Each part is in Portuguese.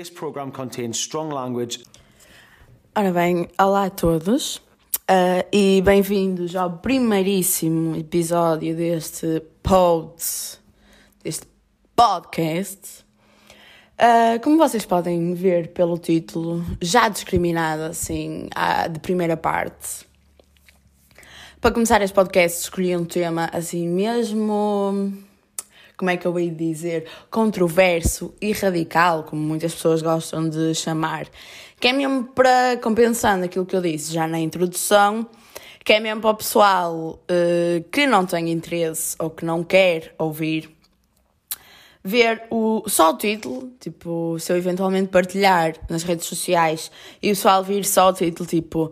This program contains strong language. Ora bem, olá a todos uh, e bem-vindos ao primeiríssimo episódio deste pod, deste podcast. Uh, como vocês podem ver pelo título, já discriminado assim de primeira parte. Para começar este podcast escolhi um tema assim mesmo como é que eu ia dizer, controverso e radical, como muitas pessoas gostam de chamar, que é mesmo para, compensando aquilo que eu disse já na introdução, que é mesmo para o pessoal uh, que não tem interesse ou que não quer ouvir, ver o, só o título, tipo, se eu eventualmente partilhar nas redes sociais e o pessoal vir só o título, tipo,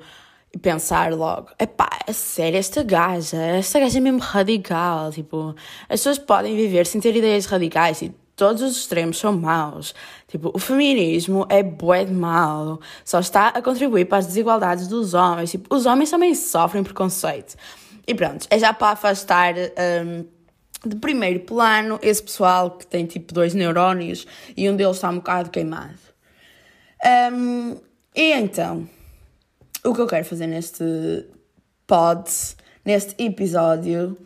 e pensar logo, epá, é sério, esta gaja, esta gaja é mesmo radical, tipo, as pessoas podem viver sem ter ideias radicais e todos os extremos são maus. Tipo, o feminismo é bué de mau, só está a contribuir para as desigualdades dos homens. Tipo, os homens também sofrem preconceito. E pronto, é já para afastar um, de primeiro plano esse pessoal que tem tipo dois neurónios e um deles está um bocado queimado. Um, e então, o que eu quero fazer neste pod, neste episódio,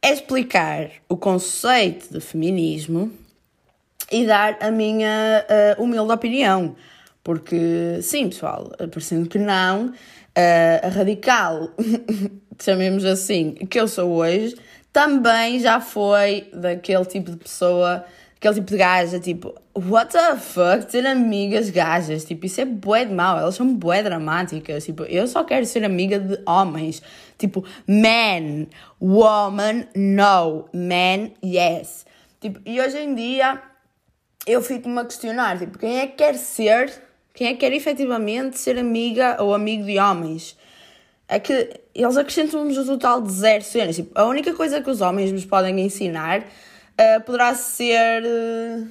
é explicar o conceito de feminismo e dar a minha uh, humilde opinião. Porque, sim, pessoal, parecendo que não, uh, a radical, chamemos assim, que eu sou hoje, também já foi daquele tipo de pessoa aquele tipo de gaja, tipo, what the fuck, ter amigas gajas, tipo, isso é bué de mau, elas são bué dramáticas, tipo, eu só quero ser amiga de homens, tipo, man, woman, no, man, yes. Tipo, e hoje em dia eu fico-me a questionar, tipo, quem é que quer ser, quem é que quer efetivamente ser amiga ou amigo de homens? É que eles acrescentam-nos o total de zero cenas, tipo, a única coisa que os homens nos podem ensinar uh, poderá ser uh,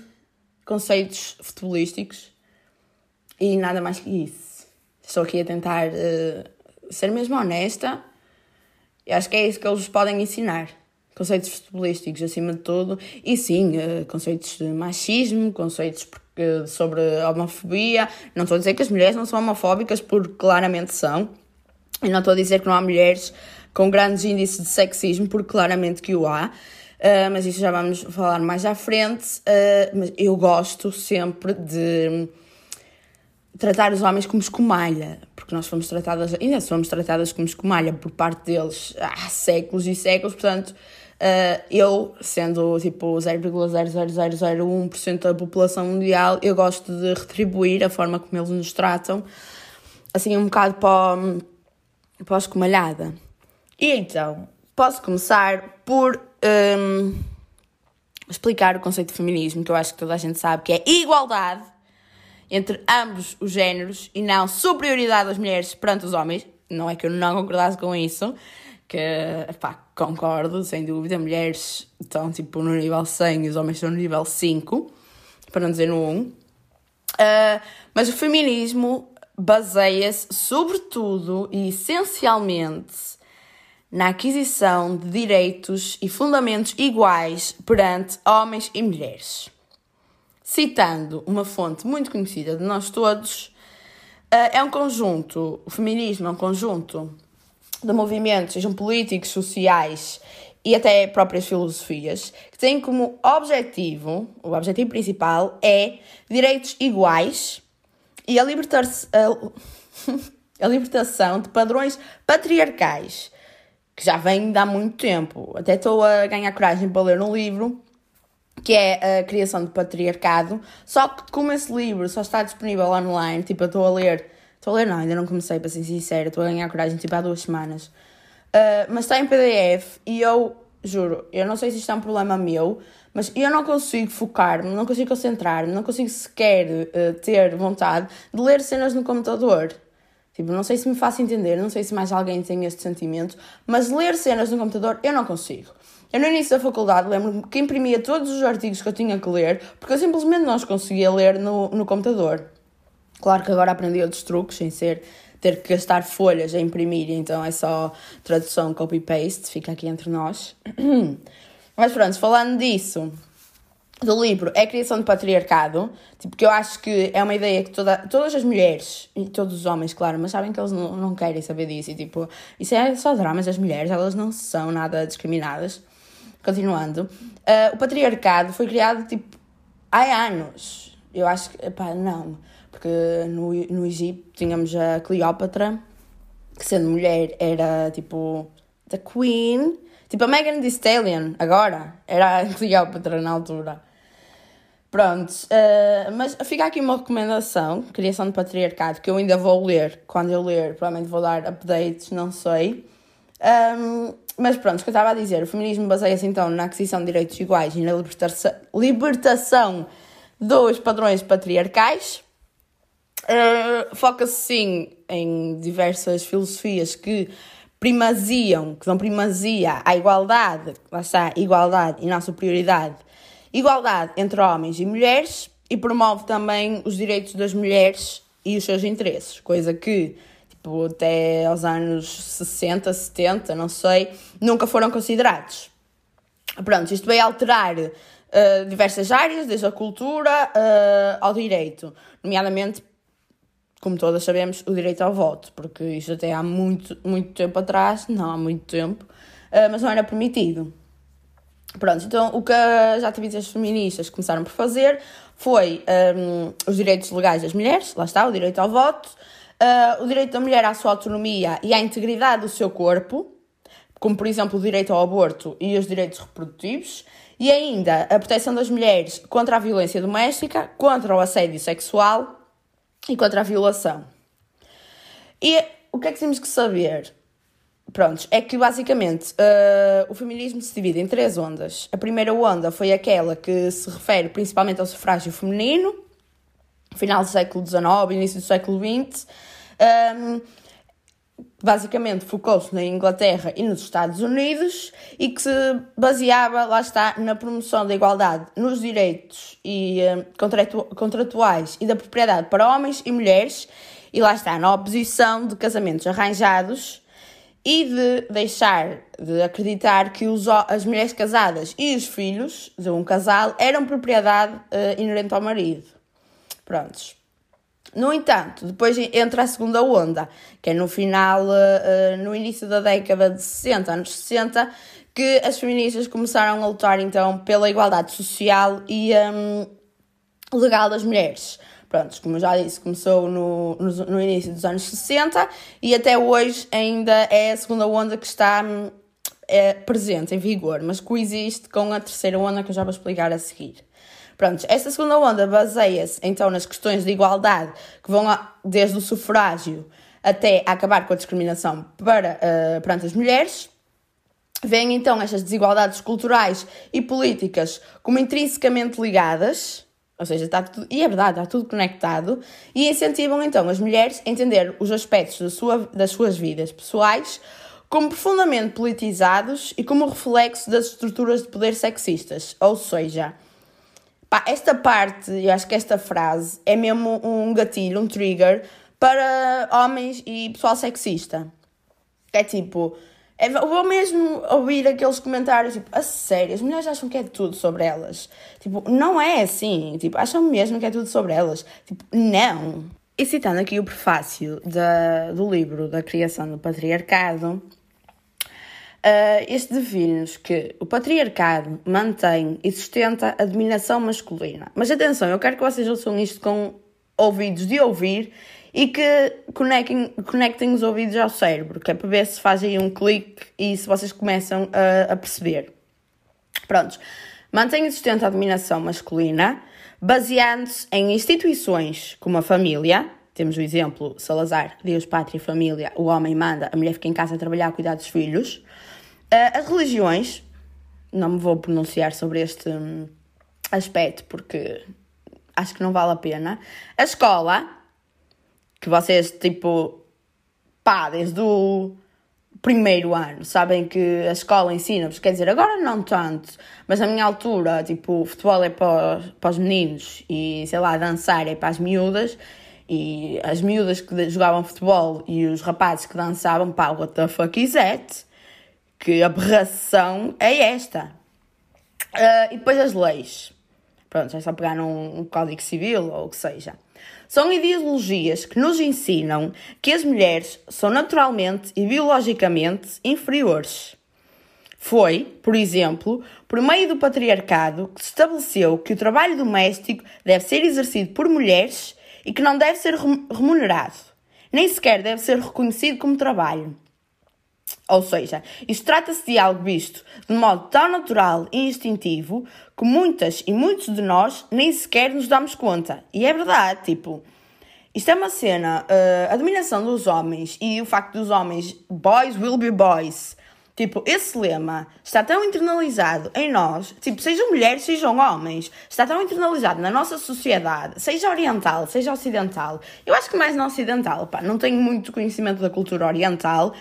conceitos futebolísticos e nada mais que isso. Estou aqui a tentar uh, ser mesmo honesta e acho que é isso que eles podem ensinar. Conceitos futebolísticos acima de tudo, e sim, conceitos de machismo, conceitos sobre homofobia. Não estou a dizer que as mulheres não são homofóbicas, porque claramente são. E não estou a dizer que não há mulheres com grandes índices de sexismo, porque claramente que o há. Uh, mas isso já vamos falar mais à frente. Uh, mas eu gosto sempre de tratar os homens como escumalha, porque nós fomos tratadas, ainda somos tratadas como escumalha por parte deles há séculos e séculos, portanto, uh, eu, sendo tipo 0,00001% da população mundial, eu gosto de retribuir a forma como eles nos tratam, assim, um bocado para, para a escumalhada. E então, posso começar por um, explicar o conceito de feminismo, que eu acho que toda a gente sabe que é igualdade entre ambos os géneros e não superioridade das mulheres perante os homens. Não é que eu não concordasse com isso, que, pá, concordo, sem dúvida. Mulheres estão, tipo, no nível 100 e os homens estão no nível 5, para não dizer no 1. Uh, mas o feminismo baseia-se, sobretudo e essencialmente, na aquisição de direitos e fundamentos iguais perante homens e mulheres. Citando uma fonte muito conhecida de nós todos, eh, é um conjunto, o feminismo é um conjunto de movimentos, sejam políticos, sociais e até próprias filosofias, que têm como objetivo, o objetivo principal é direitos iguais e a, libertar a, a libertação de padrões patriarcais que já vem de há muito tempo. Até estou a ganhar coragem para ler um livro que é a criação do patriarcado. Só que como esse livro só está disponível online, tipo, eu estou a ler. Estou a ler, não, ainda não comecei, para ser sincera. Estou a ganhar coragem, tipo, há duas semanas. Uh, mas está em PDF e eu, juro, eu não sei se isto é um problema meu, mas eu não consigo focar-me, não consigo concentrar-me, não consigo sequer uh, ter vontade de ler cenas no computador. Tipo, não sei se me faço entender, não sei se mais alguém tem este sentimento, mas ler cenas no computador eu não consigo. Eu no início da faculdade lembro-me que imprimia todos os artigos que eu tinha que ler, porque eu simplesmente não os conseguia ler no, no computador. Claro que agora aprendi outros truques, sem ser ter que gastar folhas a imprimir, então é só tradução copy-paste, fica aqui entre nós. Mas pronto, falando disso, do livro é a criação do patriarcado, tipo, que eu acho que é uma ideia que toda, todas as mulheres, e todos os homens, claro, mas sabem que eles não, não querem saber disso, e tipo, isso é só dramas das mulheres, elas não são nada discriminadas. Continuando, uh, o patriarcado foi criado, tipo, há anos. Eu acho que, pá, não, porque no, no Egito tínhamos a Cleópatra, que sendo mulher era, tipo, the queen, tipo a Megan Thee Stallion, agora, era a Cleópatra na altura. Pronto, uh, mas fica aqui uma recomendação, Criação de Patriarcado, que eu ainda vou ler, quando eu ler, provavelmente vou dar updates, não sei. Um, mas pronto, o que eu estava a dizer, o feminismo baseia-se então na aquisição de direitos iguais e na libertação, libertação dos padrões patriarcais. Uh, Foca-se sim em diversas filosofias que primaziam, que dão primazia à igualdade, lá está, igualdade e não superioridade igualdade entre homens e mulheres e promove também os direitos das mulheres e os seus interesses, coisa que tipo, até aos anos 60, 70, não sei, nunca foram considerados. Pronto, isto veio alterar uh, diversas áreas, desde a cultura uh, ao direito, nomeadamente, como todas sabemos, o direito ao voto, porque isto até há muito, muito tempo atrás, não há muito tempo, uh, mas não era permitido. Pronto, então o que as ativistas feministas começaram por fazer foi um, os direitos legais das mulheres, lá está, o direito ao voto, uh, o direito da mulher à sua autonomia e à integridade do seu corpo, como por exemplo o direito ao aborto e os direitos reprodutivos, e ainda a proteção das mulheres contra a violência doméstica, contra o assédio sexual e contra a violação. E o que é que temos que saber? Prontos, é que basicamente uh, o feminismo se divide em três ondas. A primeira onda foi aquela que se refere principalmente ao sufrágio feminino, final do século XIX, início do século XX. Um, basicamente focou-se na Inglaterra e nos Estados Unidos e que se baseava, lá está, na promoção da igualdade nos direitos e um, contratuais e da propriedade para homens e mulheres e lá está, na oposição de casamentos arranjados e de deixar de acreditar que os, as mulheres casadas e os filhos de um casal eram propriedade uh, inerente ao marido. Prontos. No entanto, depois entra a segunda onda, que é no final, uh, no início da década de 60, anos 60, que as feministas começaram a lutar então pela igualdade social e um, legal das mulheres. Pronto, como já disse, começou no, no, no, início dos anos 60 e até hoje ainda é a segunda onda que está é, presente, em vigor, mas coexiste com a terceira onda que eu já vou explicar a seguir. Pronto, esta segunda onda baseia-se então nas questões de igualdade que vão desde o sufrágio até acabar com a discriminação para, uh, perante as mulheres. Vêm então estas desigualdades culturais e políticas como intrinsecamente ligadas ou seja, está tudo, e é verdade, está tudo conectado, e incentivam então as mulheres a entender os aspectos da sua, das suas vidas pessoais como profundamente politizados e como reflexo das estruturas de poder sexistas. Ou seja, pá, esta parte, eu acho que esta frase é mesmo um gatilho, um trigger para homens e pessoal sexista. É tipo, é, vou mesmo ouvir aqueles comentários, tipo, a sério, as mulheres acham que é tudo sobre elas. Tipo, não é assim. Tipo, acham mesmo que é tudo sobre elas. Tipo, não. E citando aqui o prefácio da, do livro da criação do patriarcado, uh, este define-nos que o patriarcado mantém e sustenta a dominação masculina. Mas atenção, eu quero que vocês ouçam isto com ouvidos de ouvir e que conectem, conectem os ouvidos ao cérebro, que é para ver se fazem um clique e se vocês começam a, a perceber. Prontos. Mantém e sustenta a dominação masculina, baseando-se em instituições como a família. Temos o exemplo Salazar, Deus, Pátria, Família, o homem manda, a mulher fica em casa a trabalhar a cuidar dos filhos. Eh, as religiões, não me vou pronunciar sobre este hum, aspecto porque acho que não vale a pena. A escola, que vocês, tipo, pá, desde o primeiro ano, sabem que a escola ensina-vos, quer dizer, agora não tanto, mas na minha altura, tipo, futebol é para, para os meninos e, sei lá, dançar é para as miúdas, e as miúdas que jogavam futebol e os rapazes que dançavam, pá, what the fuck is that? Que aberração é esta? Uh, e depois as leis. Pronto, é só pegar num um código civil ou o que seja. São ideologias que nos ensinam que as mulheres são naturalmente e biologicamente inferiores. Foi, por exemplo, por meio do patriarcado que se estabeleceu que o trabalho doméstico deve ser exercido por mulheres e que não deve ser remunerado, nem sequer deve ser reconhecido como trabalho. Ou seja, isto trata-se de algo visto de modo tão natural e instintivo que muitas e muitos de nós nem sequer nos damos conta. E é verdade, tipo, isto é uma cena, uh, a dominação dos homens e o facto dos homens, boys will be boys, Tipo, esse lema está tão internalizado em nós, tipo, sejam mulheres, sejam homens, está tão internalizado na nossa sociedade, seja oriental, seja ocidental. Eu acho que mais na ocidental, pá, não tenho muito conhecimento da cultura oriental,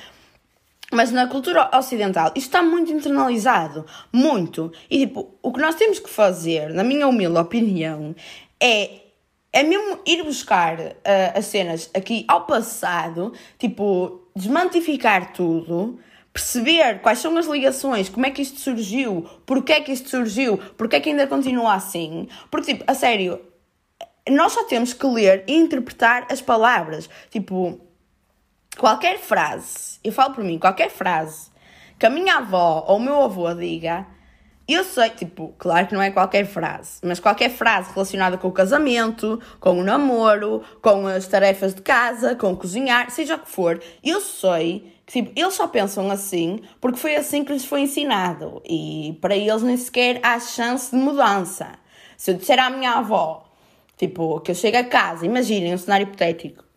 mas na cultura ocidental isto está muito internalizado, muito. E tipo, o que nós temos que fazer, na minha humilde opinião, é é mesmo ir buscar uh, as cenas aqui ao passado, tipo, desmantificar tudo perceber quais são as ligações, como é que isto surgiu, porque é que isto surgiu, porque é que ainda continua assim. Porque, tipo, a sério, nós só temos que ler e interpretar as palavras. Tipo, qualquer frase, eu falo por mim, qualquer frase que a minha avó ou o meu avô diga, eu sei, tipo, claro que não é qualquer frase, mas qualquer frase relacionada com o casamento, com o namoro, com as tarefas de casa, com cozinhar, seja o que for, eu sei Tipo, eles só pensam assim porque foi assim que lhes foi ensinado e para eles nem sequer há chance de mudança. Se eu disser à minha avó, tipo, que eu chego a casa, imaginem um cenário hipotético.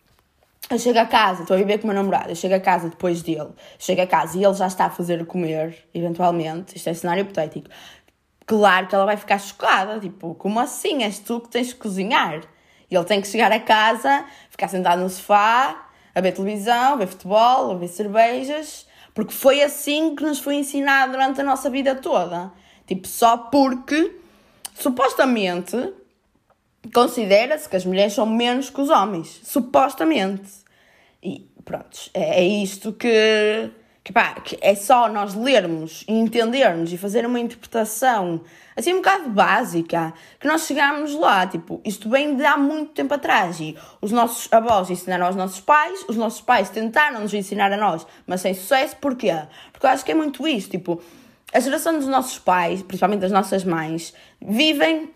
Eu chego a casa, estou a viver com o meu namorado, eu chego a casa depois dele, chego a casa e ele já está a fazer o comer, eventualmente, isto é cenário hipotético. Claro que ela vai ficar chocada, tipo, como assim? És tu que tens de cozinhar? E ele tem que chegar a casa, ficar sentado no sofá, a ver televisão, a ver futebol, a ver cervejas, porque foi assim que nos foi ensinado durante a nossa vida toda. Tipo, só porque supostamente considera-se que as mulheres são menos que os homens. Supostamente. E pronto, é, é isto que, que, pá, que é só nós lermos e entendermos e fazer uma interpretação assim um bocado básica, que nós chegámos lá, tipo, isto vem de há muito tempo atrás e os nossos avós ensinaram aos nossos pais, os nossos pais tentaram nos ensinar a nós, mas sem sucesso, porquê? Porque eu acho que é muito isso, tipo, a geração dos nossos pais, principalmente das nossas mães, vivem,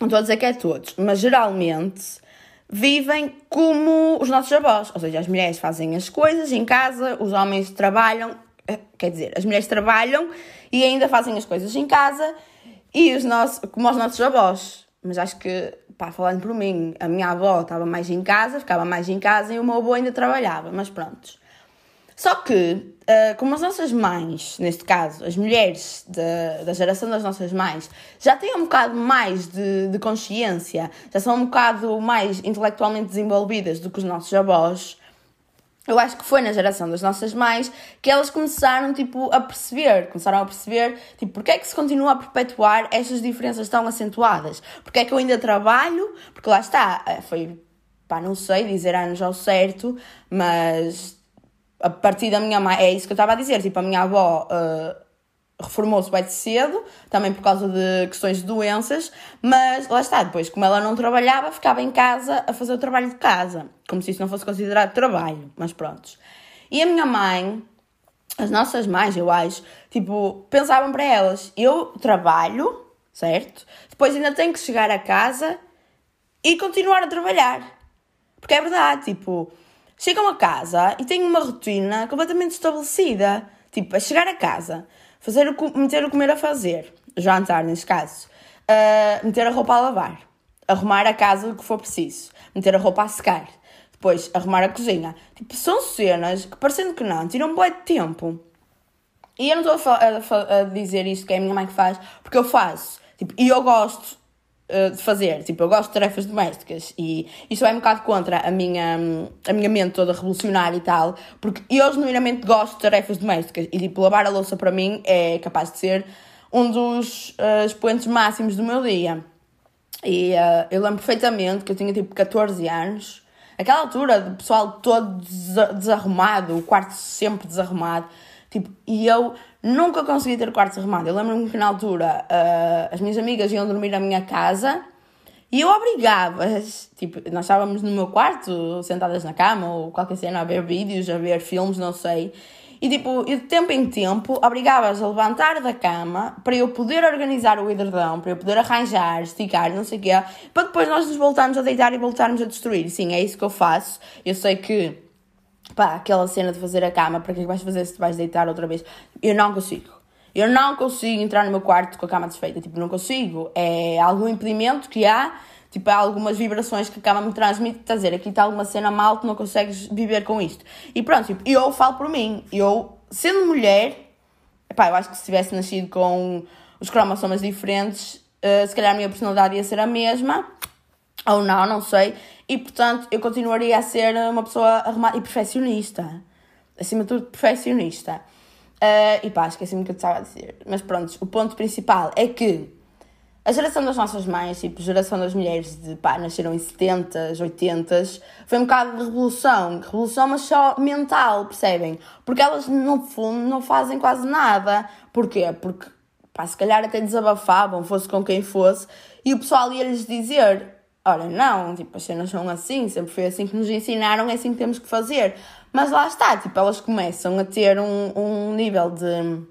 não estou a dizer que é todos, mas geralmente vivem como os nossos avós, ou seja, as mulheres fazem as coisas em casa, os homens trabalham, eh, quer dizer, as mulheres trabalham e ainda fazem as coisas em casa e os nossos, como os nossos avós. Mas acho que, pá, falando por mim, a minha avó estava mais em casa, ficava mais em casa e o meu avô ainda trabalhava, mas pronto. Só que, uh, como as nossas mães, neste caso, as mulheres da, da geração das nossas mães, já têm um bocado mais de, de consciência, já são um bocado mais intelectualmente desenvolvidas do que os nossos avós, eu acho que foi na geração das nossas mães que elas começaram, tipo, a perceber, começaram a perceber, tipo, porque é que se continua a perpetuar estas diferenças tão acentuadas? Porque é que eu ainda trabalho? Porque lá está, eh, foi, pá, não sei dizer anos ao certo, mas a partir da minha mãe, é isso que eu estava a dizer, tipo, a minha avó uh, reformou-se bem cedo, também por causa de questões de doenças, mas lá está, depois, como ela não trabalhava, ficava em casa a fazer o trabalho de casa, como se isso não fosse considerado trabalho, mas pronto. E a minha mãe, as nossas mães, eu acho, tipo, pensavam para elas, eu trabalho, certo? Depois ainda tenho que chegar a casa e continuar a trabalhar. Porque é verdade, tipo, chegam a casa e têm uma rotina completamente estabelecida. Tipo, a chegar a casa, fazer o, meter o comer a fazer, jantar neste caso, uh, meter a roupa a lavar, arrumar a casa o que for preciso, meter a roupa a secar, depois arrumar a cozinha. Tipo, são cenas que, parecendo que não, tiram um de tempo. E eu não estou a, a, a, dizer isto que é a minha mãe que faz, porque eu faço. Tipo, e eu gosto uh, de fazer. Tipo, eu gosto de tarefas domésticas e isso é um bocado contra a minha, a minha mente toda revolucionária e tal, porque eu genuinamente gosto de tarefas domésticas e, tipo, lavar a louça para mim é capaz de ser um dos uh, expoentes máximos do meu dia. E uh, eu lembro perfeitamente que eu tinha tipo 14 anos, aquela altura do pessoal todo desarrumado, o quarto sempre desarrumado, tipo, e eu Nunca consegui ter quartos arrumados. Eu lembro-me que na altura uh, as minhas amigas iam dormir na minha casa e eu obrigava, tipo, nós estávamos no meu quarto, sentadas na cama ou qualquer cena, a ver vídeos, a ver filmes, não sei. E tipo, eu de tempo em tempo obrigava-as a levantar da cama para eu poder organizar o edredão, para eu poder arranjar, esticar, não sei o quê, para depois nós nos voltarmos a deitar e voltarmos a destruir. Sim, é isso que eu faço. Eu sei que, pá, aquela cena de fazer a cama, para que é que vais fazer se te vais deitar outra vez? Eu não consigo. Eu não consigo entrar no meu quarto com a cama desfeita. Tipo, não consigo. É algum impedimento que há Tipo, há algumas vibrações que a cama me transmite, está a dizer, aqui está alguma cena mal, tu não consegues viver com isto. E pronto, tipo, eu falo por mim, eu, sendo mulher, epá, eu acho que se tivesse nascido com os cromossomas diferentes, uh, se calhar a minha personalidade ia ser a mesma, ou não, não sei. E portanto, eu continuaria a ser uma pessoa arrumada e perfeccionista. Acima de tudo, perfeccionista. Uh, e pá, esqueci-me o que eu estava a dizer. Mas pronto, o ponto principal é que a geração das nossas mães, tipo, geração das mulheres de pá, nasceram em 70, 80, foi um bocado de revolução. Revolução, mas só mental, percebem? Porque elas, no fundo, não fazem quase nada. Porquê? Porque, pá, se calhar até desabafavam, fosse com quem fosse, e o pessoal ia-lhes dizer: Ora, não, tipo, as cenas são assim, sempre foi assim que nos ensinaram, é assim que temos que fazer. Mas lá está, tipo, elas começam a ter um, um nível de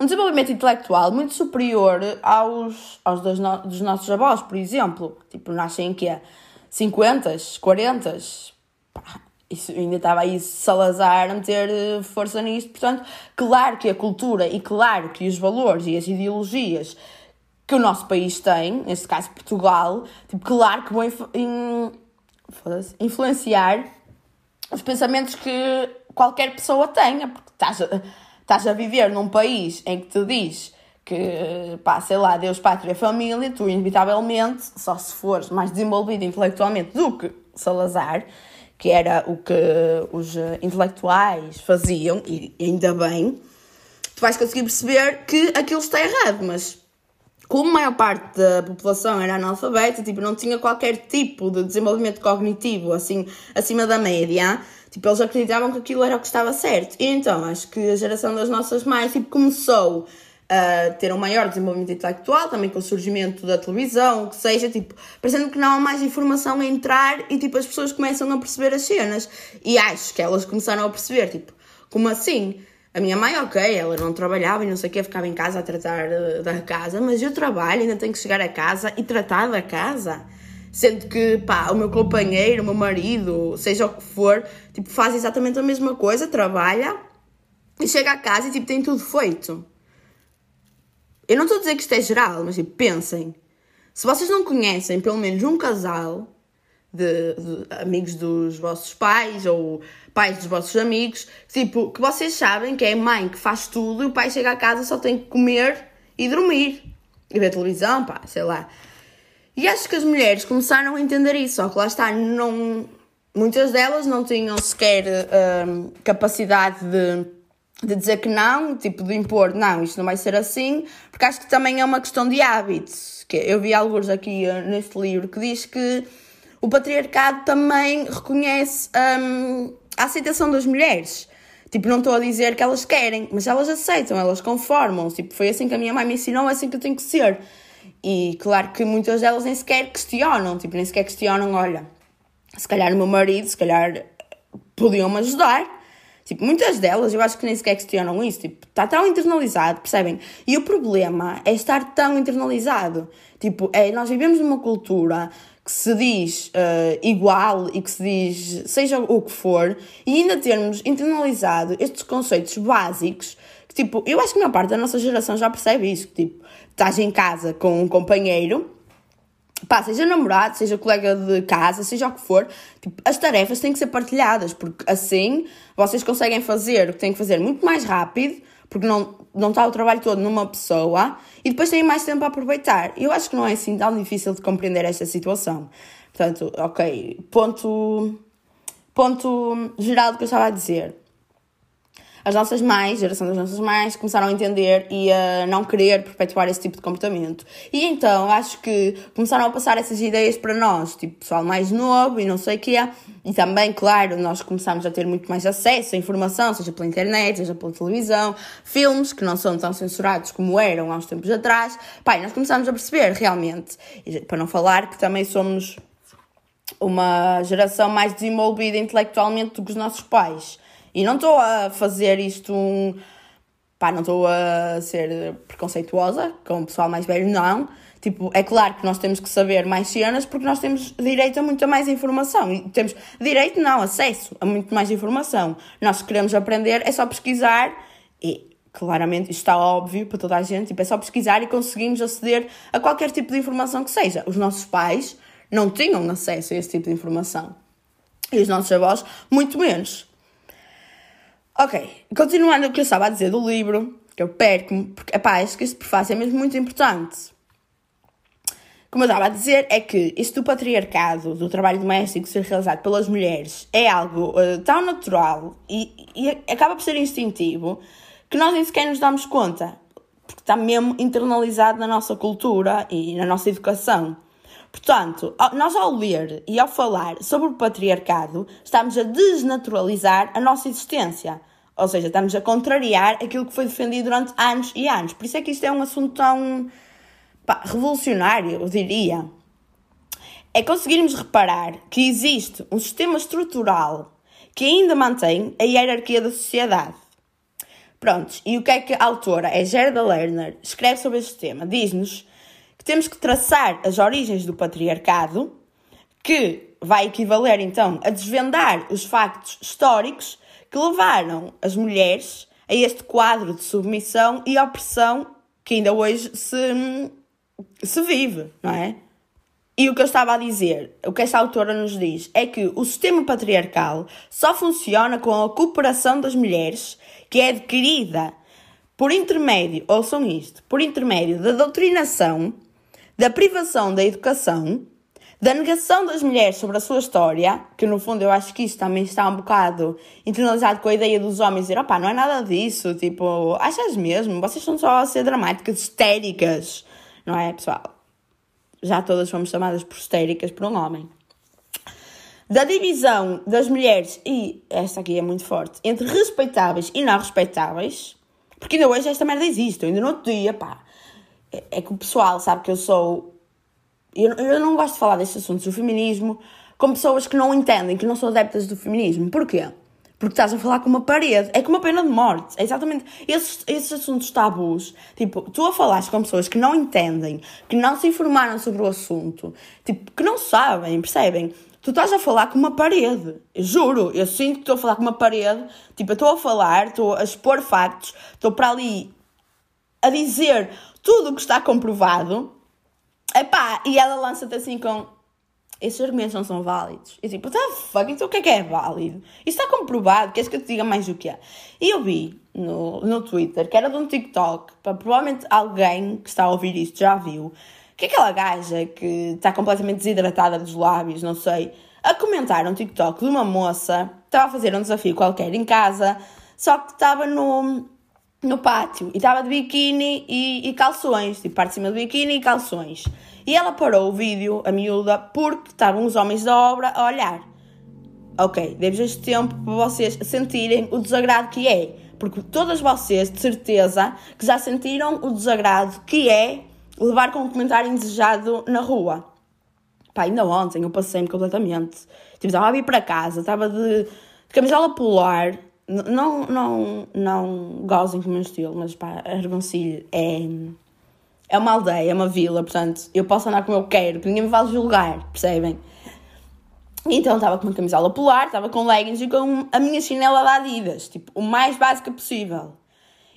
um desenvolvimento intelectual muito superior aos, aos dos, no, dos nossos avós, por exemplo. Tipo, nascem em quê? 50, 40? Pá, isso, ainda estava aí Salazar a meter eh, força nisto. Portanto, claro que a cultura e claro que os valores e as ideologias que o nosso país tem, neste caso Portugal, tipo, claro que vão in, influenciar os pensamentos que qualquer pessoa tenha, porque estás a, estás a viver num país em que te diz que, pá, sei lá, Deus, pátria, família, tu, inevitavelmente, só se fores mais desenvolvido intelectualmente do que Salazar, que era o que os intelectuais faziam, e ainda bem, tu vais conseguir perceber que aquilo está errado, mas como a maior parte da população era analfabeta, tipo, não tinha qualquer tipo de desenvolvimento cognitivo, assim, acima da média, Tipo, eles acreditavam que aquilo era o que estava certo. E então, acho que a geração das nossas mães, tipo, começou a ter um maior desenvolvimento intelectual, também com o surgimento da televisão, o que seja, tipo, parecendo que não há mais informação a entrar e, tipo, as pessoas começam a perceber as cenas. E acho que elas começaram a perceber, tipo, como assim? A minha mãe, ok, ela não trabalhava e não sei o que, ficava em casa a tratar uh, da casa, mas eu trabalho, ainda tenho que chegar a casa e tratar da casa. Sendo que, pá, o meu companheiro, o meu marido, seja o que for, tipo, faz exatamente a mesma coisa, trabalha e chega a casa e, tipo, tem tudo feito. Eu não estou a dizer que isto é geral, mas, tipo, pensem. Se vocês não conhecem pelo menos um casal de, de, amigos dos vossos pais ou pais dos vossos amigos, tipo, que vocês sabem que é mãe que faz tudo e o pai chega a casa só tem que comer e dormir e ver televisão, pá, sei lá. E acho que as mulheres começaram a entender isso, só que lá está, não, muitas delas não tinham sequer um, capacidade de, de dizer que não, tipo de impor, não, isto não vai ser assim, porque acho que também é uma questão de hábitos. Que eu vi alguns aqui uh, neste livro que diz que o patriarcado também reconhece um, a aceitação das mulheres. Tipo, não estou a dizer que elas querem, mas elas aceitam, elas conformam-se. Tipo, foi assim que a minha mãe me ensinou, é assim que eu tenho que ser. E claro que muitas delas nem sequer questionam, tipo, nem sequer questionam, olha, se calhar o meu marido, se calhar podiam-me ajudar. Tipo, muitas delas eu acho que nem sequer questionam isso, tipo, está tão internalizado, percebem? E o problema é estar tão internalizado. Tipo, é, nós vivemos numa cultura que se diz uh, igual e que se diz seja o que for, e ainda termos internalizado estes conceitos básicos que, tipo, eu acho que a maior parte da nossa geração já percebe isso, que, tipo, estás em casa com um companheiro, pá, seja namorado, seja colega de casa, seja o que for, tipo, as tarefas têm que ser partilhadas, porque assim vocês conseguem fazer o que têm que fazer muito mais rápido, porque não, não está o trabalho todo numa pessoa, e depois têm mais tempo a aproveitar. Eu acho que não é assim tão difícil de compreender esta situação. Portanto, ok, ponto, ponto geral do que eu estava a dizer. As nossas mães, geração das nossas mães, começaram a entender e a não querer perpetuar esse tipo de comportamento. E então acho que começaram a passar essas ideias para nós, tipo pessoal mais novo e não sei o quê. E também, claro, nós começamos a ter muito mais acesso à informação, seja pela internet, seja pela televisão, filmes que não são tão censurados como eram há uns tempos atrás. Pai, nós começamos a perceber realmente, para não falar que também somos uma geração mais desenvolvida intelectualmente do que os nossos pais. E não estou a fazer isto um. Pá, não estou a ser preconceituosa com o pessoal mais velho, não. Tipo, é claro que nós temos que saber mais cenas porque nós temos direito a muita mais informação. E temos direito, não, acesso a muito mais informação. Nós, queremos aprender, é só pesquisar e. Claramente, isto está óbvio para toda a gente, tipo, é só pesquisar e conseguimos aceder a qualquer tipo de informação que seja. Os nossos pais não tinham acesso a esse tipo de informação. E os nossos avós, muito menos. Ok, continuando o que eu estava a dizer do livro, que eu perco-me, porque, epá, acho que este prefácio é mesmo muito importante. Como eu estava a dizer, é que isto do patriarcado, do trabalho doméstico ser realizado pelas mulheres, é algo uh, tão natural e, e acaba por ser instintivo que nós nem sequer nos damos conta, porque está mesmo internalizado na nossa cultura e na nossa educação. Portanto, nós ao ler e ao falar sobre o patriarcado, estamos a desnaturalizar a nossa existência. Ou seja, estamos a contrariar aquilo que foi defendido durante anos e anos. Por isso é que isto é um assunto tão pá, revolucionário, eu diria. É conseguirmos reparar que existe um sistema estrutural que ainda mantém a hierarquia da sociedade. Prontos, e o que é que a autora, é Gerda Lerner, escreve sobre este tema? Diz-nos temos que traçar as origens do patriarcado, que vai equivaler então a desvendar os factos históricos que levaram as mulheres a este quadro de submissão e opressão que ainda hoje se, se vive, não é? E o que eu estava a dizer, o que esta autora nos diz, é que o sistema patriarcal só funciona com a cooperação das mulheres, que é adquirida por intermédio, ouçam isto, por intermédio da doutrinação da privação da educação, da negação das mulheres sobre a sua história, que no fundo eu acho que isto também está um bocado internalizado com a ideia dos homens dizer, opá, não é nada disso, tipo, achas mesmo? Vocês são só a ser dramáticas, histéricas, não é, pessoal? Já todas fomos chamadas por histéricas por um homem. Da divisão das mulheres, e esta aqui é muito forte, entre respeitáveis e não respeitáveis, porque ainda hoje esta merda existe, ainda no outro dia, pá, é, é que o pessoal sabe que eu sou. Eu, eu não gosto de falar destes assuntos do feminismo com pessoas que não entendem, que não são adeptas do feminismo. Porquê? Porque estás a falar com uma parede. É com uma pena de morte. É exatamente esses, esses assuntos tabus. Tipo, tu a falares com pessoas que não entendem, que não se informaram sobre o assunto, tipo, que não sabem, percebem? Tu estás a falar com uma parede. Eu juro, eu sinto que estou a falar com uma parede. Tipo, eu estou a falar, estou a expor factos, estou para ali a dizer tudo o que está comprovado. Epá, e ela lança-te assim com esses argumentos não são válidos. E tipo, the fuck, então o que é que é válido? Isso está comprovado, queres que eu te diga mais o que é? E eu vi no, no Twitter, que era de um TikTok, para provavelmente alguém que está a ouvir isto já viu, que aquela gaja que está completamente desidratada dos lábios, não sei, a comentar um TikTok de uma moça, estava a fazer um desafio qualquer em casa, só que estava no, no pátio e estava de biquíni e, e, calções, tipo parte de cima do biquíni e calções. E ela parou o vídeo, a miúda, porque estavam os homens da obra a olhar. Ok, demos este tempo para vocês sentirem o desagrado que é. Porque todas vocês, de certeza, que já sentiram o desagrado que é levar com um comentário indesejado na rua. Pá, ainda ontem eu passei-me completamente. Tipo, estava a vir para casa, estava de, de camisola polar, não, não, não gozem com o meu estilo, mas pá, Argoncilho é, é uma aldeia, é uma vila, portanto, eu posso andar como eu quero, que ninguém me vai julgar, percebem? Então estava com uma camisola polar, estava com leggings e com a minha chinela da Adidas, tipo, o mais básica possível.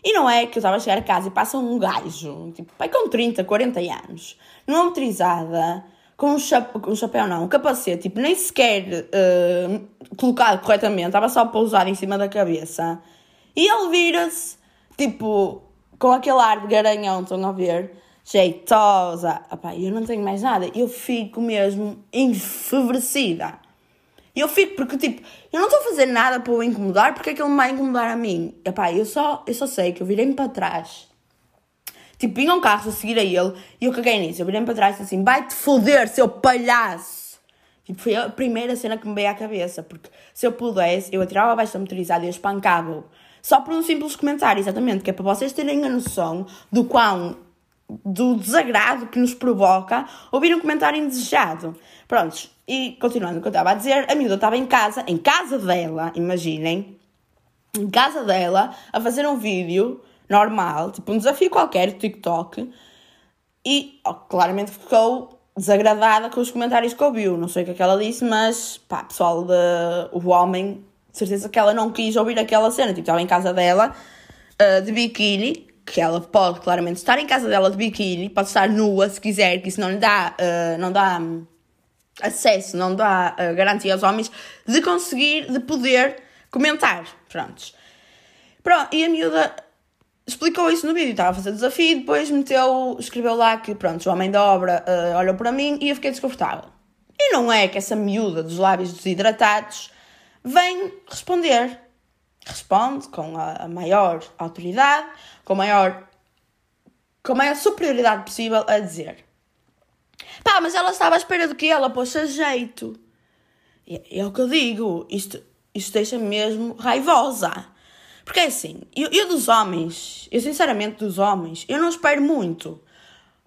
E não é que eu estava a chegar a casa e passa um gajo, tipo, pai com 30, 40 anos, numa motorizada, com um, chapéu, um chapéu não, um capacete, tipo, nem sequer uh, colocado corretamente, estava só pousado em cima da cabeça. E ele vira-se, tipo, com aquele ar de garanhão, estão a ver? Jeitosa. Epá, eu não tenho mais nada. Eu fico mesmo enfebrecida. E eu fico, porque tipo, eu não estou a fazer nada para o incomodar, porque é que ele me vai incomodar a mim? Epá, eu só, eu só sei que eu virei-me para trás. Tipo, vinham carros a seguir a ele e eu caguei nisso. Eu virei-me para trás e disse assim: vai-te foder, seu palhaço! Tipo, foi a primeira cena que me veio à cabeça, porque se eu pudesse, eu atirava abaixo da motorizada e eu espancava-o. Só por um simples comentário, exatamente, que é para vocês terem a noção do quão do desagrado que nos provoca ouvir um comentário indesejado. Prontos, e continuando o que eu estava a dizer, a miúda estava em casa, em casa dela, imaginem, em casa dela, a fazer um vídeo normal, tipo um desafio qualquer TikTok, e oh, claramente ficou desagradada com os comentários que ouviu. Não sei o que, é que ela disse, mas pá, pessoal, de, o homem de certeza que ela não quis ouvir aquela cena. Tipo, estava em casa dela, uh, de biquíni, que ela pode claramente estar em casa dela de biquíni, pode estar nua se quiser, que isso não lhe dá, uh, não dá um, acesso, não dá uh, garantia aos homens de conseguir, de poder comentar. Prontos. Pronto, e a miúda explicou isso no vídeo, estava a fazer desafio, depois meteu, escreveu lá que, pronto, o homem da obra uh, olhou para mim e eu fiquei desconfortável. E não é que essa miúda dos lábios desidratados vem responder. Responde com a maior autoridade, com a maior, com a maior superioridade possível a dizer. Pá, mas ela estava à espera de que ela pôs a jeito. E é o que eu digo, isto, isto deixa-me mesmo raivosa. Porque é assim, eu, eu dos homens, eu sinceramente dos homens, eu não espero muito.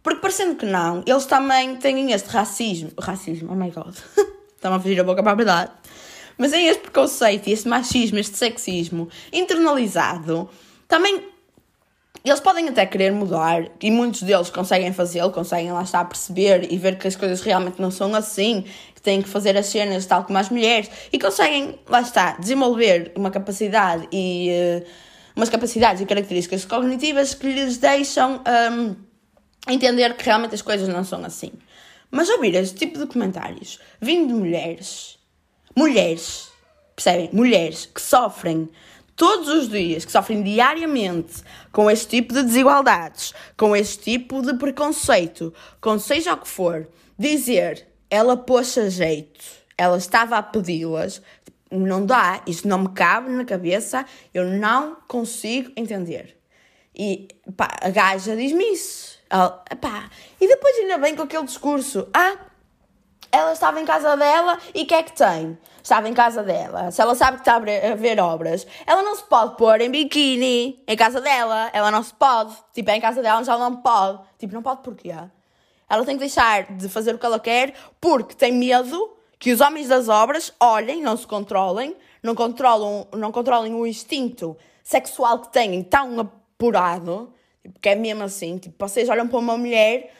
Porque parecendo que não, eles também têm este racismo. Racismo, oh my god. Está-me a fugir a boca para a verdade. Mas é este preconceito, este machismo, este sexismo internalizado, também eles podem até querer mudar e muitos deles conseguem fazê-lo, conseguem lá estar a perceber e ver que as coisas realmente não são assim, que têm que fazer as cenas tal como as mulheres e conseguem, lá está, desenvolver uma capacidade e uh, umas capacidades e características cognitivas que lhes deixam um, entender que realmente as coisas não são assim. Mas ouvir este tipo de comentários vindo de mulheres mulheres, percebem? Mulheres que sofrem todos os dias, que sofrem diariamente com este tipo de desigualdades, com este tipo de preconceito, com seja o que for, dizer ela pôs a jeito, ela estava a pedi-las, não dá, isso não me cabe na cabeça, eu não consigo entender. E pá, a gaja diz-me isso. Ela, pá, e depois ainda vem com aquele discurso: ah, ela estava em casa dela e o que é que tem? Estava em casa dela. Se ela sabe que está a ver obras, ela não se pode pôr em biquíni em casa dela. Ela não se pode. Tipo, é em casa dela, já não pode. Tipo, não pode porquê? Ela tem que deixar de fazer o que ela quer porque tem medo que os homens das obras olhem, não se controlem, não controlam, não controlem o instinto sexual que têm tão apurado, tipo, que é mesmo assim, tipo, vocês olham para uma mulher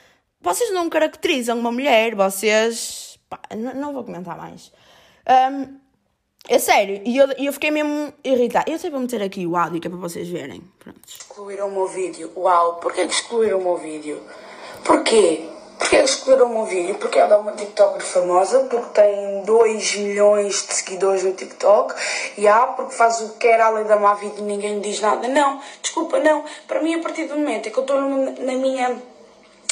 vocês não caracterizam uma mulher, vocês. Pá, não, vou comentar mais. Um, é sério, e eu, eu fiquei mesmo irritada. Eu sei vou meter aqui o áudio que é para vocês verem. Pronto. Excluíram o meu vídeo. Uau, porquê que excluíram o meu vídeo? Porquê? Porquê que excluíram o meu vídeo? Porque ela é uma TikToker famosa, porque tem 2 milhões de seguidores no TikTok e há, porque faz o que quer além da má vida e ninguém diz nada. Não, desculpa, não. Para mim, a partir do momento em que eu estou na minha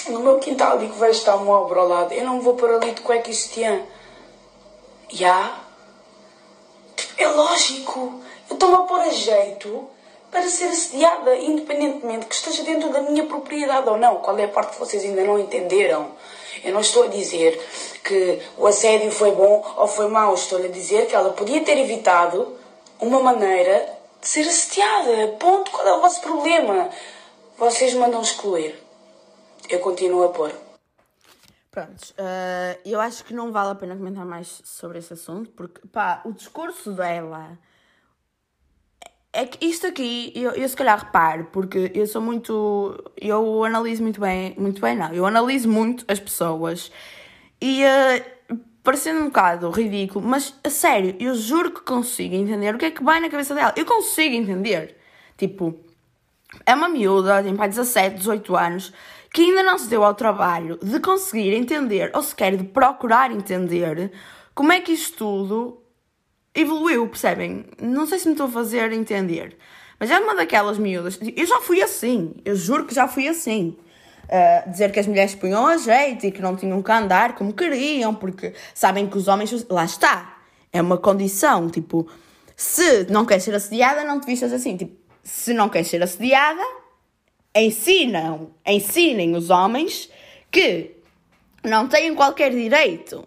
no meu quintal digo, vejo está uma obra ao lado, eu não vou para ali de cueca e sutiã. Já? É lógico, eu estou-me a pôr a jeito para ser assediada, independentemente que esteja dentro da minha propriedade ou não. Qual é a parte que vocês ainda não entenderam? Eu não estou a dizer que o assédio foi bom ou foi mau, estou a dizer que ela podia ter evitado uma maneira de ser assediada. Ponto. Qual é o vosso problema? Vocês mandam excluir eu continuo a pôr. Prontos, uh, eu acho que não vale a pena comentar mais sobre esse assunto, porque, pá, o discurso dela. É que isto aqui, eu, eu se calhar reparo, porque eu sou muito. Eu analiso muito bem. Muito bem, não. Eu analiso muito as pessoas e. Uh, parecendo um bocado ridículo, mas a sério, eu juro que consigo entender o que é que vai na cabeça dela. Eu consigo entender. Tipo, é uma miúda, tem pai 17, 18 anos, que ainda não se deu ao trabalho de conseguir entender, ou sequer de procurar entender, como é que isto tudo evoluiu, percebem? Não sei se me estou a fazer entender. Mas é uma daquelas miúdas. Eu já fui assim, eu juro que já fui assim. Uh, dizer que as mulheres punham a jeito e que não tinham que andar como queriam, porque sabem que os homens. Lá está. É uma condição, tipo, se não queres ser assediada, não te vistas assim. Tipo, se não queres ser assediada, ensinam, ensinem os homens que não têm qualquer direito,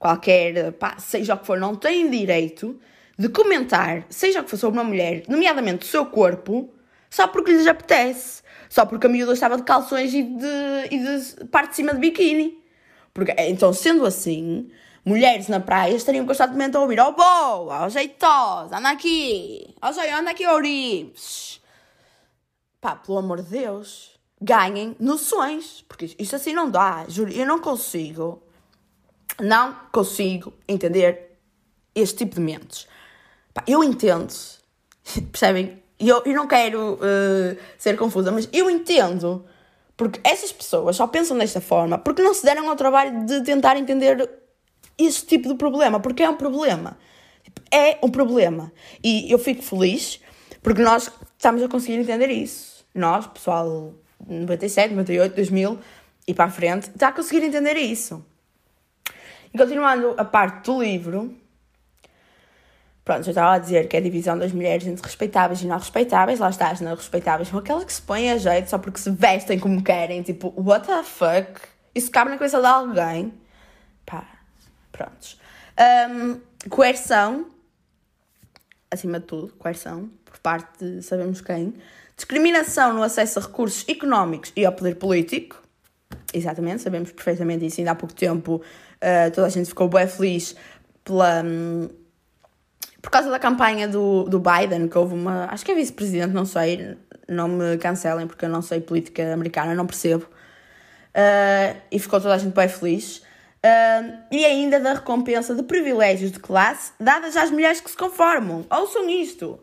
qualquer, pá, seja o que for, não têm direito de comentar, seja o que for sobre uma mulher, nomeadamente o seu corpo, só porque lhes apetece. Só porque a miúda estava de calções e de, e de parte de cima de biquíni. Porque, então, sendo assim, mulheres na praia estariam constantemente a ouvir: Oh, boa, oh, jeitosa, anda aqui, oh, jeito, anda aqui, Ourives. Pá, pelo amor de Deus, ganhem noções, porque isto assim não dá, juro, eu não consigo, não consigo entender este tipo de mentes. Eu entendo, percebem? Eu, eu não quero uh, ser confusa, mas eu entendo, porque essas pessoas só pensam desta forma porque não se deram ao trabalho de tentar entender esse tipo de problema, porque é um problema. É um problema. E eu fico feliz porque nós estamos a conseguir entender isso nós, pessoal 97, 98, 2000 e para a frente, está a conseguir entender isso. E continuando a parte do livro, pronto, já estava a dizer que é a divisão das mulheres entre respeitáveis e não respeitáveis, lá está, as não respeitáveis são aquelas que se põem a jeito só porque se vestem como querem, tipo, what the fuck? Isso cabe na cabeça de alguém? Pá, prontos. Um, coerção, acima de tudo, coerção, por parte de sabemos quem, Discriminação no acesso a recursos económicos e ao poder político. Exatamente, sabemos perfeitamente isso. Ainda há pouco tempo uh, toda a gente ficou bem feliz pela, um, por causa da campanha do, do Biden, que houve uma. Acho que é vice-presidente, não sei. Não me cancelem porque eu não sei política americana, não percebo. Uh, e ficou toda a gente bem feliz. Uh, e ainda da recompensa de privilégios de classe dadas às mulheres que se conformam. Ouçam isto!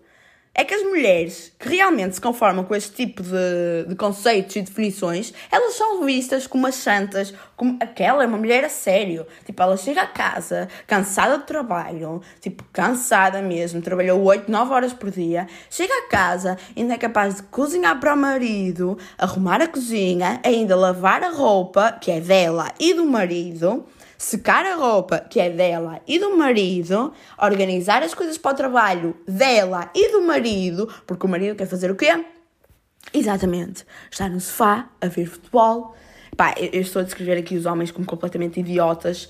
É que as mulheres que realmente se conformam com este tipo de, de conceitos e definições, elas são vistas como as santas, como aquela é uma mulher a sério. Tipo, ela chega a casa cansada de trabalho, tipo, cansada mesmo, trabalhou 8, 9 horas por dia, chega a casa, ainda é capaz de cozinhar para o marido, arrumar a cozinha, ainda lavar a roupa, que é dela e do marido secar a roupa que é dela e do marido, organizar as coisas para o trabalho dela e do marido, porque o marido quer fazer o quê? Exatamente, estar no sofá a ver futebol. Pá, eu estou a descrever aqui os homens como completamente idiotas,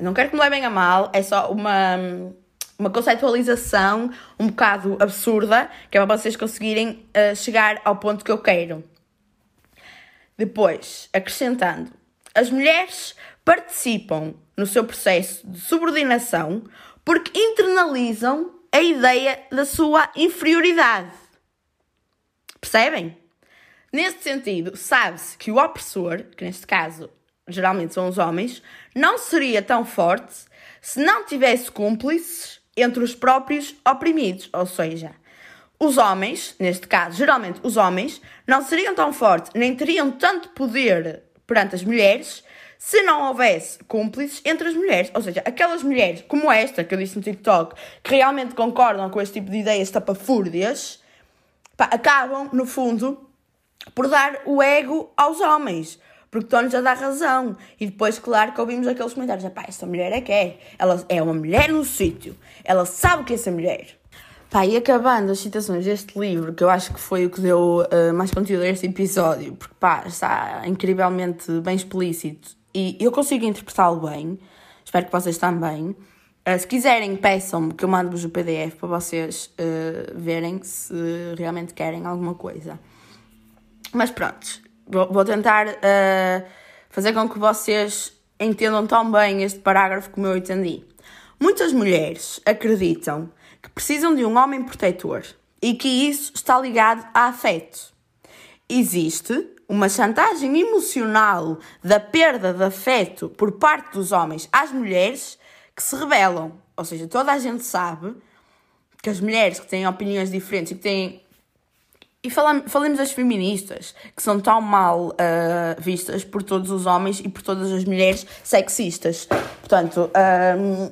não quero que me levem a mal, é só uma, uma conceitualização um bocado absurda, que é para vocês conseguirem uh, chegar ao ponto que eu quero. Depois, acrescentando, as mulheres participam no seu processo de subordinação porque internalizam a ideia da sua inferioridade. Percebem? Neste sentido, sabe-se que o opressor, que neste caso geralmente são os homens, não seria tão forte se não tivesse cúmplices entre os próprios oprimidos. Ou seja, os homens, neste caso, geralmente os homens, não seriam tão fortes nem teriam tanto poder perante as mulheres se não houvesse cúmplices entre as mulheres. Ou seja, aquelas mulheres como esta que eu disse no TikTok, que realmente concordam com este tipo de ideias tapafúrdias, pá, acabam, no fundo, por dar o ego aos homens. Porque estão-lhes a dar razão. E depois, claro, que ouvimos aqueles comentários: pá, esta mulher é que é. Ela é uma mulher no sítio. Ela sabe que é essa mulher. Pá, e acabando as citações deste livro, que eu acho que foi o que deu uh, mais conteúdo a este episódio, porque pá, está incrivelmente bem explícito e eu consigo interpretá-lo bem. Espero que vocês também. Uh, se quiserem, peçam-me que eu mando-vos o PDF para vocês uh, verem se realmente querem alguma coisa. Mas pronto, vou, vou tentar uh, fazer com que vocês entendam tão bem este parágrafo como eu entendi. Muitas mulheres acreditam que precisam de um homem protetor e que isso está ligado a afeto. Existe uma chantagem emocional da perda de afeto por parte dos homens às mulheres que se rebelam. Ou seja, toda a gente sabe que as mulheres que têm opiniões diferentes e que têm. E falamos, falemos das feministas, que são tão mal uh, vistas por todos os homens e por todas as mulheres sexistas. Portanto, um,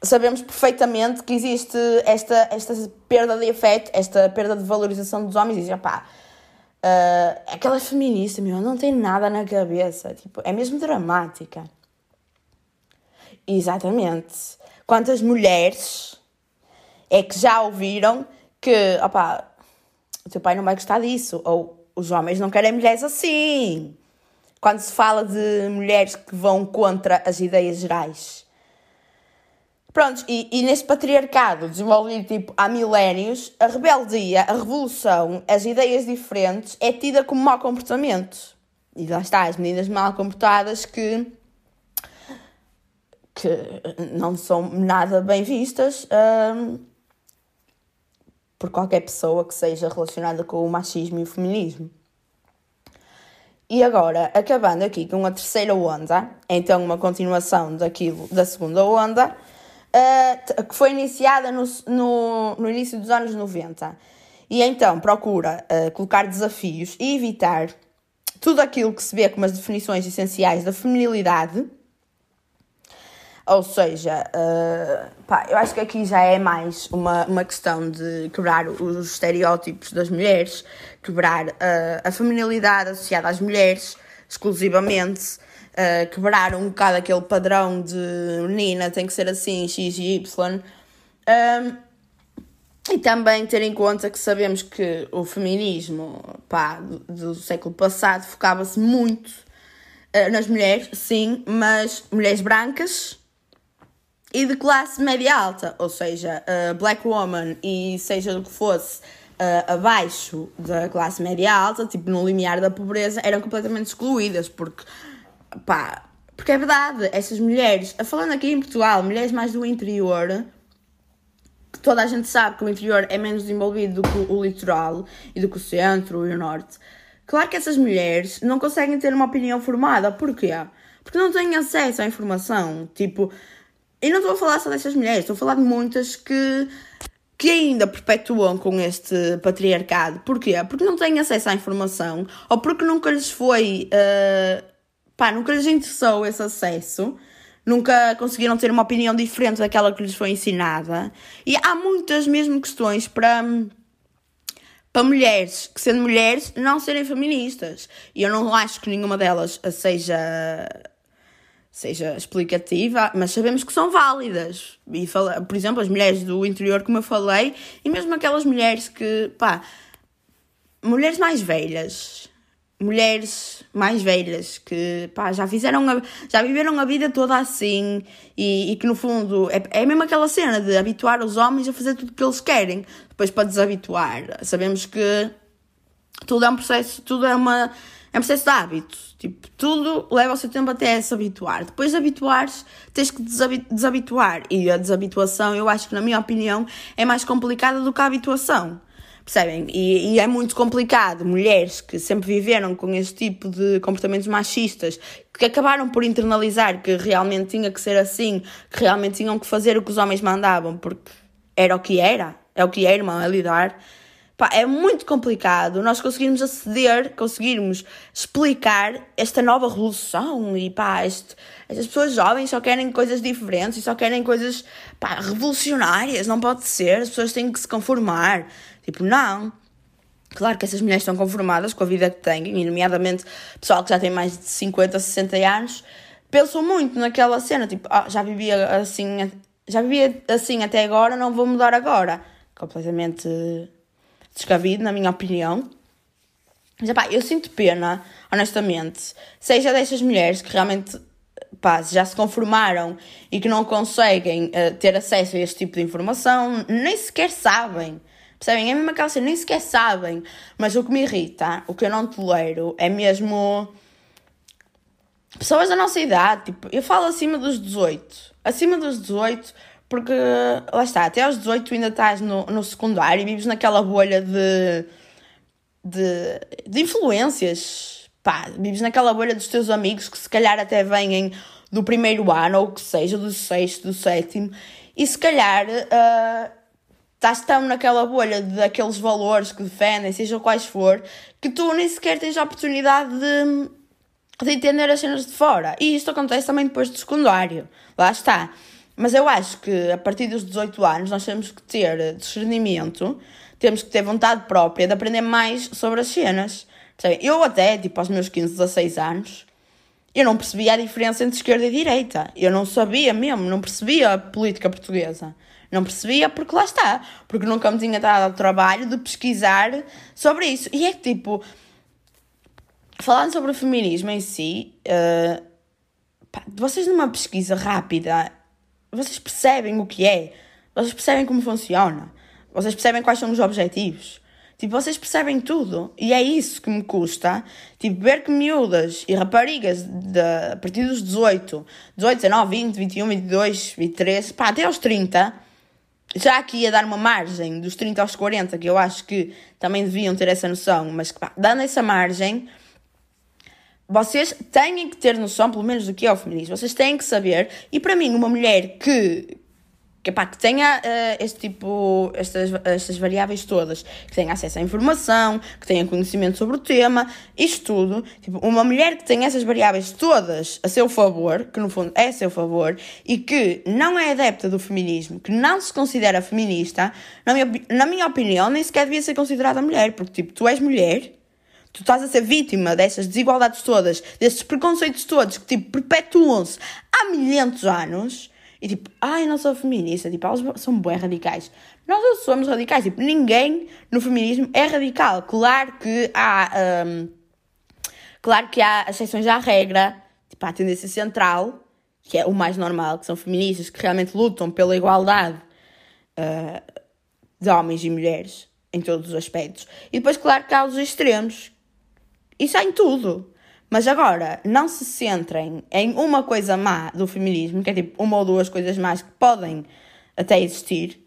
sabemos perfeitamente que existe esta, esta perda de afeto, esta perda de valorização dos homens. E pá, Uh, aquela feminista, meu, não tem nada na cabeça. Tipo, é mesmo dramática. Exatamente. Quantas mulheres é que já ouviram que, opá, o teu pai não vai gostar disso, ou os homens não querem mulheres assim. Quando se fala de mulheres que vão contra as ideias gerais. Pronto, e, e neste patriarcado desenvolvido tipo há milénios, a rebeldia, a revolução, as ideias diferentes é tida como mau comportamento. E lá está, as meninas mal comportadas que, que não são nada bem vistas hum, por qualquer pessoa que seja relacionada com o machismo e o feminismo. E agora, acabando aqui com a terceira onda, então uma continuação daquilo da segunda onda, uh, que foi iniciada no, no, no, início dos anos 90. E então procura uh, colocar desafios e evitar tudo aquilo que se vê como as definições essenciais da feminilidade. Ou seja, uh, pá, eu acho que aqui já é mais uma, uma questão de quebrar os estereótipos das mulheres, quebrar uh, a feminilidade associada às mulheres exclusivamente, uh, quebrar um bocado aquele padrão de menina tem que ser assim, X e Y. Um, e também ter em conta que sabemos que o feminismo pá, do, do século passado focava-se muito uh, nas mulheres, sim, mas mulheres brancas e de classe média alta, ou seja, uh, black woman e seja do que fosse uh, abaixo da classe média alta, tipo no limiar da pobreza, eram completamente excluídas, porque pá, porque é verdade, essas mulheres, falando aqui em Portugal, mulheres mais do interior que toda a gente sabe que o interior é menos desenvolvido do que o litoral e do que o centro e o norte. Claro que essas mulheres não conseguem ter uma opinião formada. Porquê? Porque não têm acesso à informação. Tipo, e não estou a falar só dessas mulheres, estou a falar de muitas que, que ainda perpetuam com este patriarcado. Porquê? Porque não têm acesso à informação ou porque nunca lhes foi. Uh, pá, nunca lhes interessou esse acesso nunca conseguiram ter uma opinião diferente daquela que lhes foi ensinada. E há muitas mesmo questões para, para mulheres, que sendo mulheres, não serem feministas. E eu não acho que nenhuma delas seja seja explicativa, mas sabemos que são válidas. E por exemplo, as mulheres do interior, como eu falei, e mesmo aquelas mulheres que, pá, mulheres mais velhas, mulheres mais velhas que pá, já fizeram a, já viveram a vida toda assim e, e que no fundo é, é mesmo aquela cena de habituar os homens a fazer tudo o que eles querem. Depois para desabituar sabemos que tudo é um processo tudo é uma é um processo de hábito. Tipo tudo leva o seu tempo até se habituar. Depois de habituares tens que desabituar. E a desabituação eu acho que na minha opinião é mais complicada do que a habituação Percebem? E, e, é muito complicado. Mulheres que sempre viveram com este tipo de comportamentos machistas, que acabaram por internalizar que realmente tinha que ser assim, que realmente tinham que fazer o que os homens mandavam, porque era o que era, é o que é, irmão, é lidar. Pá, é muito complicado nós conseguirmos aceder, conseguirmos explicar esta nova revolução e pá, este, estas pessoas jovens só querem coisas diferentes e só querem coisas pá, revolucionárias, não pode ser, as pessoas têm que se conformar. Tipo, não. Claro que essas mulheres estão conformadas com a vida que têm, e nomeadamente pessoal que já tem mais de 50, 60 anos, pensam muito naquela cena, tipo, ah, já vivia assim, já vivia assim até agora, não vou mudar agora. Completamente descabido, na minha opinião. Mas, pá, eu sinto pena, honestamente, seja dessas mulheres que realmente pá, já se conformaram e que não conseguem uh, ter acesso a este tipo de informação, nem sequer sabem Percebem? É mesmo aquela cena, nem sequer sabem. Mas o que me irrita, o que eu não tolero, é mesmo. Pessoas da nossa idade, tipo, eu falo acima dos 18. Acima dos 18, porque lá está, até aos 18 tu ainda estás no, no secundário e vives naquela bolha de, de, de influências. Pá, vives naquela bolha dos teus amigos que se calhar até vêm do primeiro ano, ou que seja, do sexto, do sétimo, e se calhar uh, estás tão naquela bolha daqueles valores que defendem, seja quais for, que tu nem sequer tens a oportunidade de, de entender as cenas de fora. E isto acontece também depois do secundário. Lá está. Mas eu acho que a partir dos 18 anos nós temos que ter discernimento, temos que ter vontade própria de aprender mais sobre as cenas. Eu até, tipo, aos meus 15, 16 anos, eu não percebia a diferença entre esquerda e direita. Eu não sabia mesmo, não percebia a política portuguesa. Não percebia porque lá está. Porque nunca me tinha dado trabalho de pesquisar sobre isso. E é que tipo, falando sobre o feminismo em si, uh, pá, vocês numa pesquisa rápida, vocês percebem o que é, vocês percebem como funciona, vocês percebem quais são os objetivos. Tipo, vocês percebem tudo. E é isso que me custa. Tipo, ver que miúdas e raparigas de, a partir dos 18, 18, 19, 20, 21, 22, 23, pá, até aos 30, já aqui ia dar uma margem dos 30 aos 40, que eu acho que também deviam ter essa noção, mas pá, dando essa margem, vocês têm que ter noção, pelo menos, do que é o feminismo. Vocês têm que saber. E para mim, uma mulher que, que, pá, que tenha uh, este tipo, estas, estas variáveis todas, que tenha acesso à informação, que tenha conhecimento sobre o tema, isto tudo, tipo, uma mulher que tenha essas variáveis todas a seu favor, que no fundo é a seu favor, e que não é adepta do feminismo, que não se considera feminista, na minha, na minha opinião, nem sequer devia ser considerada mulher, porque, tipo, tu és mulher Tu estás a ser vítima dessas desigualdades todas, desses preconceitos todos que tipo perpetuam-se há milhentos anos. E tipo, ai, não sou feminista, tipo, elas são bem radicais. Nós não somos radicais, tipo, ninguém no feminismo é radical. Claro que há, um, claro que há exceções à regra, tipo, há a tendência central, que é o mais normal, que são feministas que realmente lutam pela igualdade uh, de homens e mulheres em todos os aspectos. E depois, claro que há os extremos, isso há em tudo. Mas agora, não se centrem em uma coisa má do feminismo, que é tipo uma ou duas coisas más que podem até existir,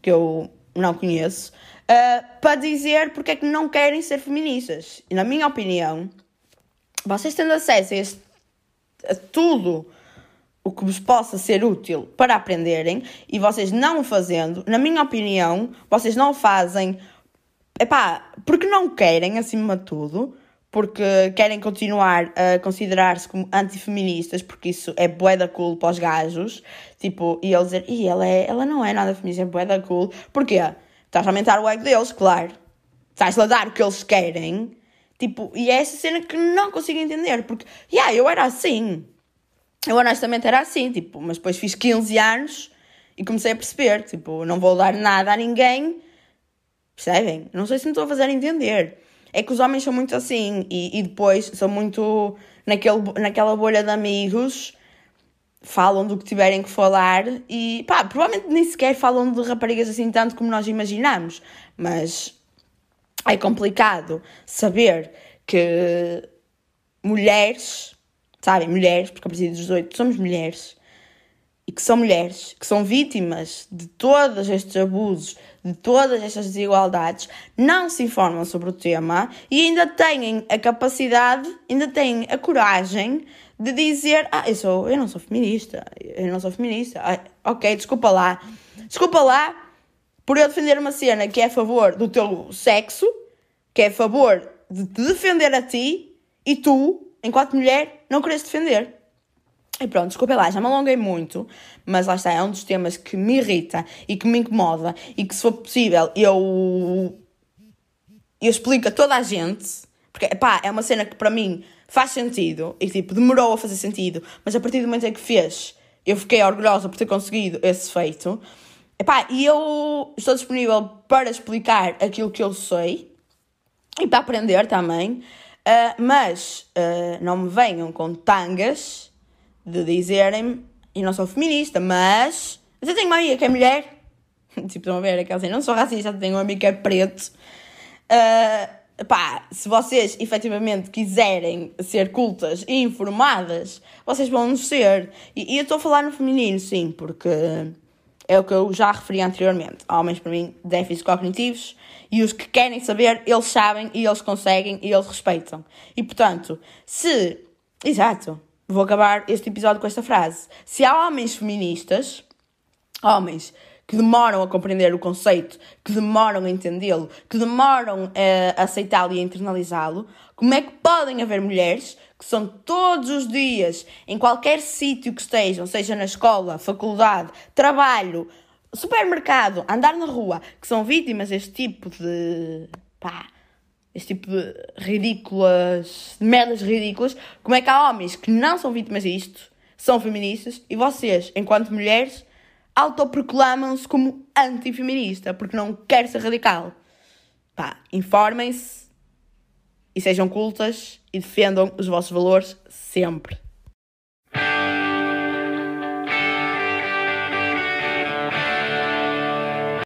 que eu não conheço, uh, para dizer porque é que não querem ser feministas. E na minha opinião, vocês tendo acesso a, este, a tudo o que vos possa ser útil para aprenderem e vocês não o fazendo, na minha opinião, vocês não o fazem epá, porque não querem, acima de tudo, porque querem continuar a considerar-se como antifeministas, porque isso é bué da cool para os gajos, tipo, e eles dizer, e ela, é, ela não é nada feminista, é bué da cool, porquê? Estás a aumentar o ego deles, claro, estás a dar o que eles querem, tipo, e é essa cena que não consigo entender, porque, yeah, eu era assim, eu honestamente era assim, tipo, mas depois fiz 15 anos e comecei a perceber, tipo, não vou dar nada a ninguém, percebem? Não sei se me estou a fazer entender. É que os homens são muito assim e, e depois são muito naquele, naquela bolha de amigos, falam do que tiverem que falar e pá, provavelmente nem sequer falam de raparigas assim tanto como nós imaginamos, mas é complicado saber que mulheres, sabem, mulheres, porque a partir dos 18 somos mulheres, e que são mulheres, que são vítimas de todos estes abusos, de todas estas desigualdades, não se informam sobre o tema e ainda têm a capacidade, ainda têm a coragem de dizer: Ah, eu, sou, eu não sou feminista, eu não sou feminista. Ah, ok, desculpa lá. Desculpa lá por eu defender uma cena que é a favor do teu sexo, que é a favor de te defender a ti e tu, enquanto mulher, não queres defender. E pronto, desculpa lá, já me alonguei muito, mas lá está, é um dos temas que me irrita e que me incomoda e que, se for possível, eu, eu explico a toda a gente, porque pá, é uma cena que para mim faz sentido e tipo, demorou a fazer sentido, mas a partir do momento em que fez, eu fiquei orgulhosa por ter conseguido esse feito. Epá, e eu estou disponível para explicar aquilo que eu sei e para aprender também, uh, mas uh, não me venham com tangas de dizerem e não sou feminista, mas, mas eu tenho uma amiga que é mulher. tipo, estão a ver aquela assim, não sou racista, tenho um amigo que é preto. Uh, pá, se vocês efetivamente quiserem ser cultas e informadas, vocês vão ser. E, e eu estou a falar no feminino, sim, porque é o que eu já referi anteriormente. Homens, para mim, déficits cognitivos e os que querem saber, eles sabem e eles conseguem e eles respeitam. E portanto, se. Exato. Vou acabar este episódio com esta frase. Se há homens feministas, homens que demoram a compreender o conceito, que demoram a entendê-lo, que demoram a aceitá-lo e a internalizá-lo, como é que podem haver mulheres que são todos os dias, em qualquer sítio que estejam, seja na escola, faculdade, trabalho, supermercado, andar na rua, que são vítimas deste tipo de, pá, este tipo de ridículas, de merdas ridículas, como é que há homens que não são vítimas disto, são feministas, e vocês, enquanto mulheres, autoproclamam-se como antifeminista, porque não quer ser radical. Pá, informem-se e sejam cultas e defendam os vossos valores sempre.